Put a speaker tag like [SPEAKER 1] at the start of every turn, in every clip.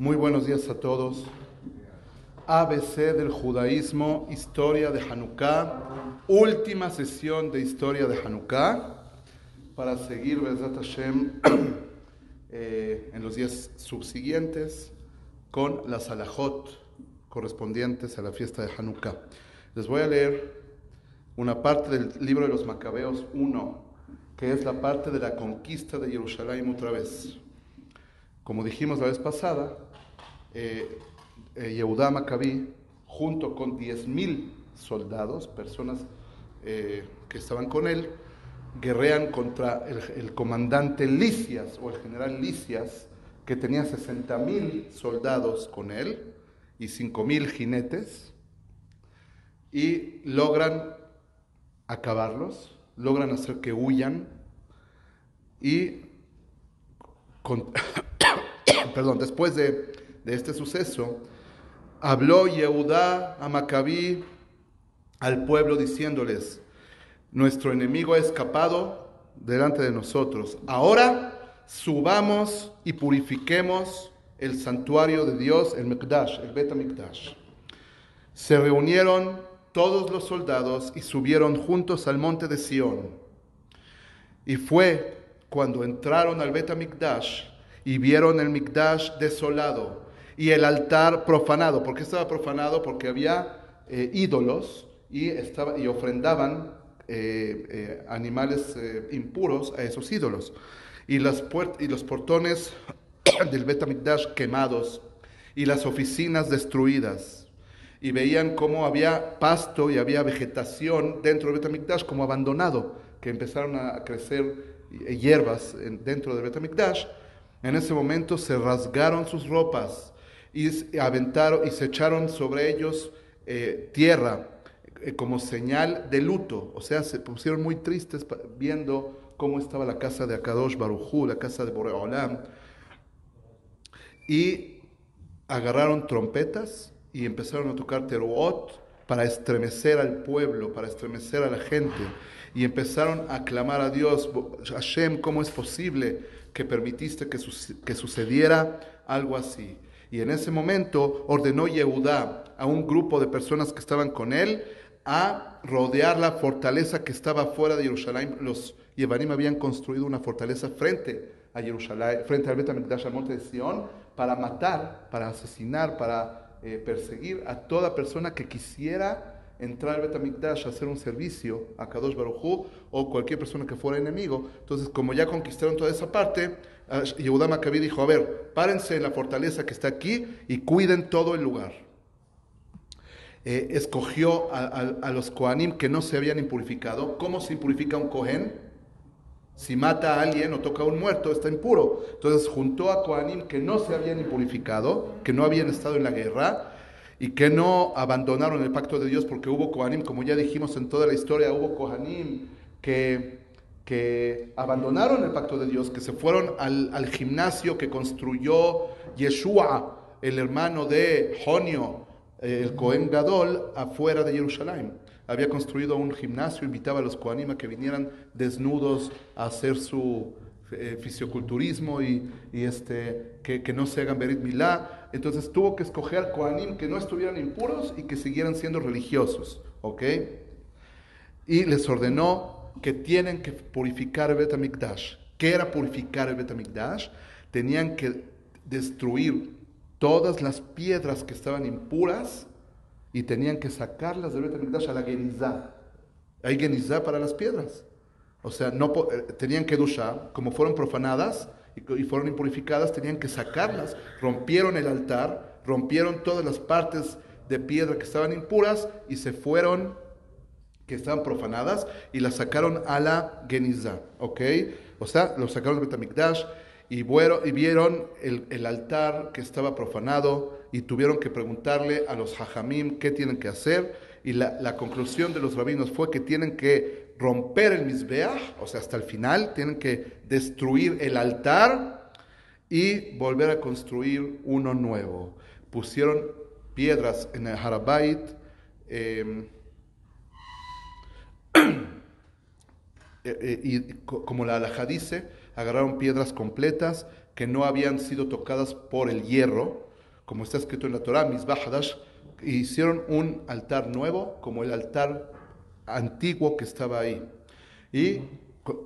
[SPEAKER 1] Muy buenos días a todos. ABC del judaísmo, historia de Hanukkah, última sesión de historia de Hanukkah, para seguir Bezat Hashem eh, en los días subsiguientes con las alajot correspondientes a la fiesta de Hanukkah. Les voy a leer una parte del libro de los Macabeos 1, que es la parte de la conquista de Jerusalén otra vez. Como dijimos la vez pasada, eh, eh, Yehudá Maccabí, junto con 10.000 soldados, personas eh, que estaban con él, guerrean contra el, comandante Licias o el general Licias, que tenía 60.000 soldados con él y 5.000 jinetes, y logran acabarlos, logran hacer que huyan y, perdón, después de, de este suceso, habló Yehudá a Macabí al pueblo diciéndoles, nuestro enemigo ha escapado delante de nosotros. Ahora subamos y purifiquemos el santuario de Dios, el Mikdash, el. Se reunieron todos los soldados y subieron juntos al monte de Sión. Y fue cuando entraron al y vieron el Mikdash desolado y el altar profanado. ¿Por qué estaba profanado? Porque había eh, ídolos y, estaba, y ofrendaban eh, eh, animales impuros a esos ídolos. Y, las y los portones del Betamikdash quemados y las oficinas destruidas. Y veían cómo había pasto y había vegetación dentro del Betamikdash como abandonado, que empezaron a crecer hierbas dentro del Betamikdash. En ese momento se rasgaron sus ropas y aventaron y se echaron sobre ellos eh, tierra eh, como señal de luto. O sea, se pusieron muy tristes viendo cómo estaba la casa de Akadosh Barujú, la casa de Boreolam. Y agarraron trompetas y empezaron a tocar teruot para estremecer al pueblo, para estremecer a la gente. Y empezaron a clamar a Dios, Hashem, ¿cómo es posible que permitiste que, que sucediera algo así? Y en ese momento ordenó Yehudá a un grupo de personas que estaban con él a rodear la fortaleza que estaba fuera de Jerusalén. Los Yevanim habían construido una fortaleza frente a Jerusalén, frente al al monte de Sion, para matar, para asesinar, para eh, perseguir a toda persona que quisiera entrar al Betamikdash hacer un servicio a Kadosh Baruj o cualquier persona que fuera enemigo. Entonces, como ya conquistaron toda esa parte, Yehuda Maccabí dijo, a ver, párense en la fortaleza que está aquí y cuiden todo el lugar. Eh, escogió a, los Kohanim que no se habían impurificado. ¿Cómo se impurifica un Kohen? Si mata a alguien o toca a un muerto, está impuro. Entonces juntó a Kohanim que no se habían impurificado, que no habían estado en la guerra y que no abandonaron el pacto de Dios porque hubo Kohanim, como ya dijimos en toda la historia, hubo Kohanim que que abandonaron el pacto de Dios, que se fueron al, gimnasio que construyó Yeshua, el hermano de Jonio, eh, el Cohen Gadol, afuera de Jerusalén. Había construido un gimnasio, invitaba a los Kohanim a que vinieran desnudos a hacer su eh, fisioculturismo y, este, que, no se hagan Berit Milá. Entonces tuvo que escoger Kohanim que no estuvieran impuros y que siguieran siendo religiosos. ¿Ok? Y les ordenó que tienen que purificar el Betamikdash. ¿Qué era purificar el Betamikdash? Tenían que destruir todas las piedras que estaban impuras y tenían que sacarlas del Betamikdash a la Genizá. Hay Genizá para las piedras. O sea, no eh, tenían que duchar, como fueron profanadas y fueron impurificadas, tenían que sacarlas. Rompieron el altar, rompieron todas las partes de piedra que estaban impuras y se fueron que estaban profanadas y las sacaron a la Genizá, ¿ok? O sea, lo sacaron del Betamikdash y, y vieron el, altar que estaba profanado y tuvieron que preguntarle a los hajamim qué tienen que hacer y la, conclusión de los rabinos fue que tienen que romper el Mizbeach, o sea, hasta el final, tienen que destruir el altar y volver a construir uno nuevo. Pusieron piedras en el Harabait, eh, Eh, eh, y como la alhaja dice, agarraron piedras completas que no habían sido tocadas por el hierro, como está escrito en la Torah, Mizbah Hadash, hicieron un altar nuevo, como el altar antiguo que estaba ahí. Y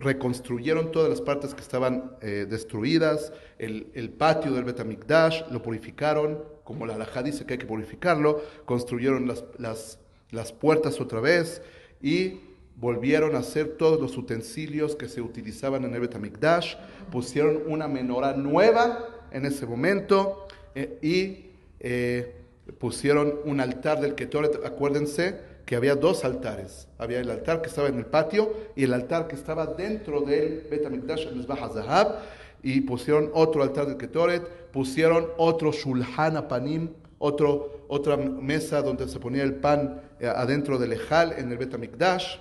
[SPEAKER 1] reconstruyeron todas las partes que estaban eh, destruidas, el, patio del Betamikdash, lo purificaron, como la halajá dice que hay que purificarlo, construyeron las, las, las puertas otra vez y volvieron a hacer todos los utensilios que se utilizaban en el Betamikdash, pusieron una menorá nueva en ese momento eh, y eh, pusieron un altar del Ketoret, acuérdense que había dos altares, había el altar que estaba en el patio y el altar que estaba dentro del Betamikdash, el Mizbah Zahab, y pusieron otro altar del Ketoret, pusieron otro Shulhan Apanim, otro, otra mesa donde se ponía el pan eh, adentro del Ejal en el Betamikdash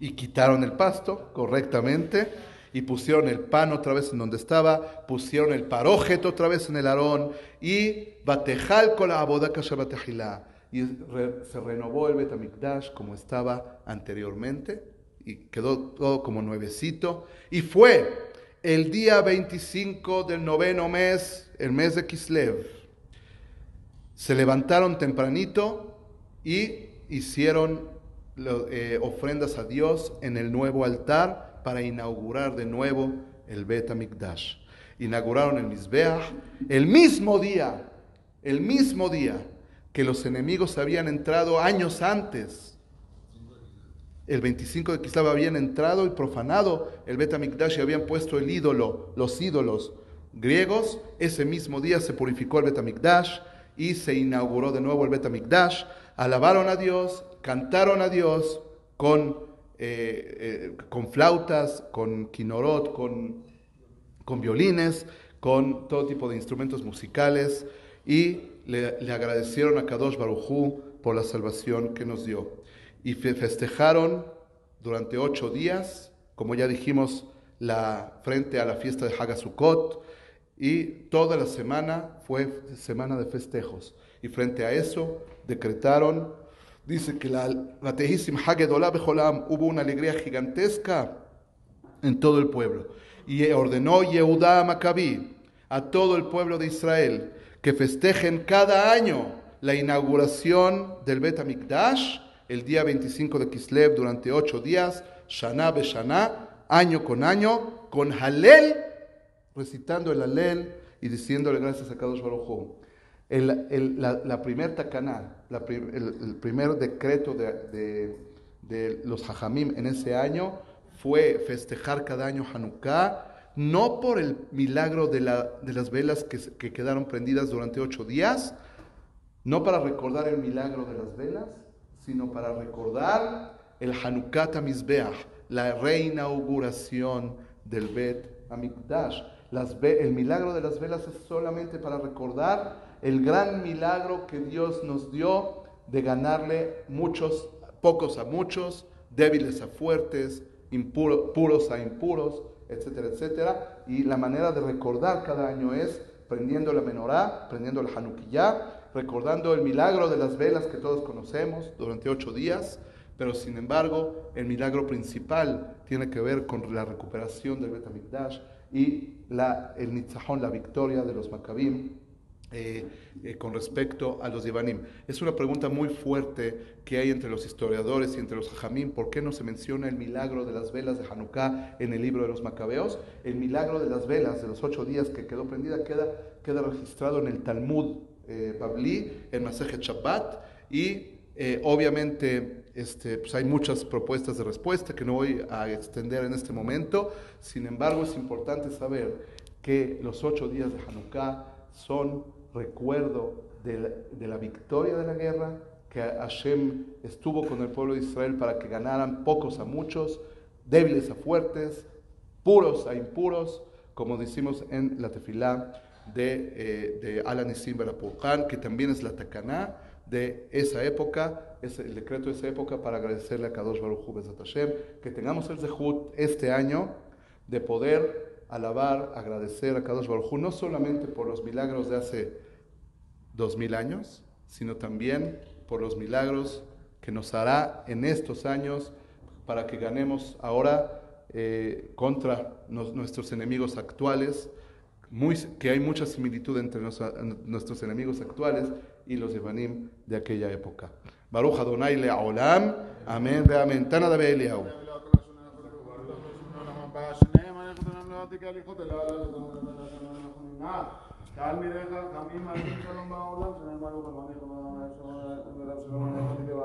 [SPEAKER 1] y quitaron el pasto correctamente y pusieron el pan otra vez en donde estaba, pusieron el parójet otra vez en el arón y batejal con la y se renovó el Betamikdash como estaba anteriormente y quedó todo como nuevecito y fue el día 25 del noveno mes, el mes de Kislev. Se levantaron tempranito y hicieron eh, ofrendas a Dios en el nuevo altar para inaugurar de nuevo el Bet Amikdash. Inauguraron el Mizbeach el mismo día, el mismo día que los enemigos habían entrado años antes. El 25 de Kislev habían entrado y profanado el Bet Amikdash y habían puesto el ídolo, los ídolos griegos. Ese mismo día se purificó el Bet Amikdash y se inauguró de nuevo el Bet Amikdash. Alabaron a Dios cantaron a Dios con, eh, eh, con flautas, con quinorot, con, con violines, con todo tipo de instrumentos musicales y le, agradecieron a Kadosh Baruchú por la salvación que nos dio. Y festejaron durante ocho días, como ya dijimos, la, frente a la fiesta de Hagasukot, y toda la semana fue semana de festejos. Y frente a eso decretaron dice que la, la hubo una alegría gigantesca en todo el pueblo. Y ordenó Yehudá Maccabí a todo el pueblo de Israel que festejen cada año la inauguración del Bet HaMikdash el día 25 de Kislev durante ocho días, Shana be año con año, con Halel, recitando el Halel y diciéndole gracias a Kadosh Baruj el, el, la, la primer tacaná, el, primer decreto de, de, los hajamim en ese año fue festejar cada año Hanukkah, no por el milagro de, la, de las velas que, que, quedaron prendidas durante ocho días, no para recordar el milagro de las velas, sino para recordar el Hanukkah Tamizbeach, la reinauguración del Bet Amikdash. Las, el milagro de las velas es solamente para recordar el gran milagro que Dios nos dio de ganarle muchos, pocos a muchos, débiles a fuertes, puros a impuros, etcétera, etcétera. Y la manera de recordar cada año es prendiendo la menorá, prendiendo el Hanukkah, recordando el milagro de las velas que todos conocemos durante ocho días, pero sin embargo el milagro principal tiene que ver con la recuperación del Betamikdash y la, el Nitzahón, la victoria de los Maccabim eh, eh, con respecto a los Divanim. Es una pregunta muy fuerte que hay entre los historiadores y entre los Jamín. ¿Por qué no se menciona el milagro de las velas de Hanukkah en el libro de los Macabeos? El milagro de las velas de los ocho días que quedó prendida queda, queda registrado en el Talmud eh, Babli, en Masejet Shabbat, y eh, obviamente este, pues hay muchas propuestas de respuesta que no voy a extender en este momento. Sin embargo, es importante saber que los ocho días de Hanukkah son recuerdo de la, victoria de la guerra, que Hashem estuvo con el pueblo de Israel para que ganaran pocos a muchos, débiles a fuertes, puros a impuros, como decimos en la tefilá de, eh, de Alan que también es la tacaná de esa época, es el decreto de esa época para agradecerle a Kadosh Baruch Hu Hashem, que tengamos el zehut este año de poder alabar, agradecer a Kadosh Baruj no solamente por los milagros de hace dos mil años, sino también por los milagros que nos hará en estos años para que ganemos ahora eh, contra nos, nuestros enemigos actuales, muy, que hay mucha similitud entre nos, nuestros enemigos actuales y los Evanim de aquella época. Baruch Adonai Leolam, amén, amén. Tana de Eliau
[SPEAKER 2] tal mi deja, también me ha dicho va a hablar, pero me ha dicho nada de eso,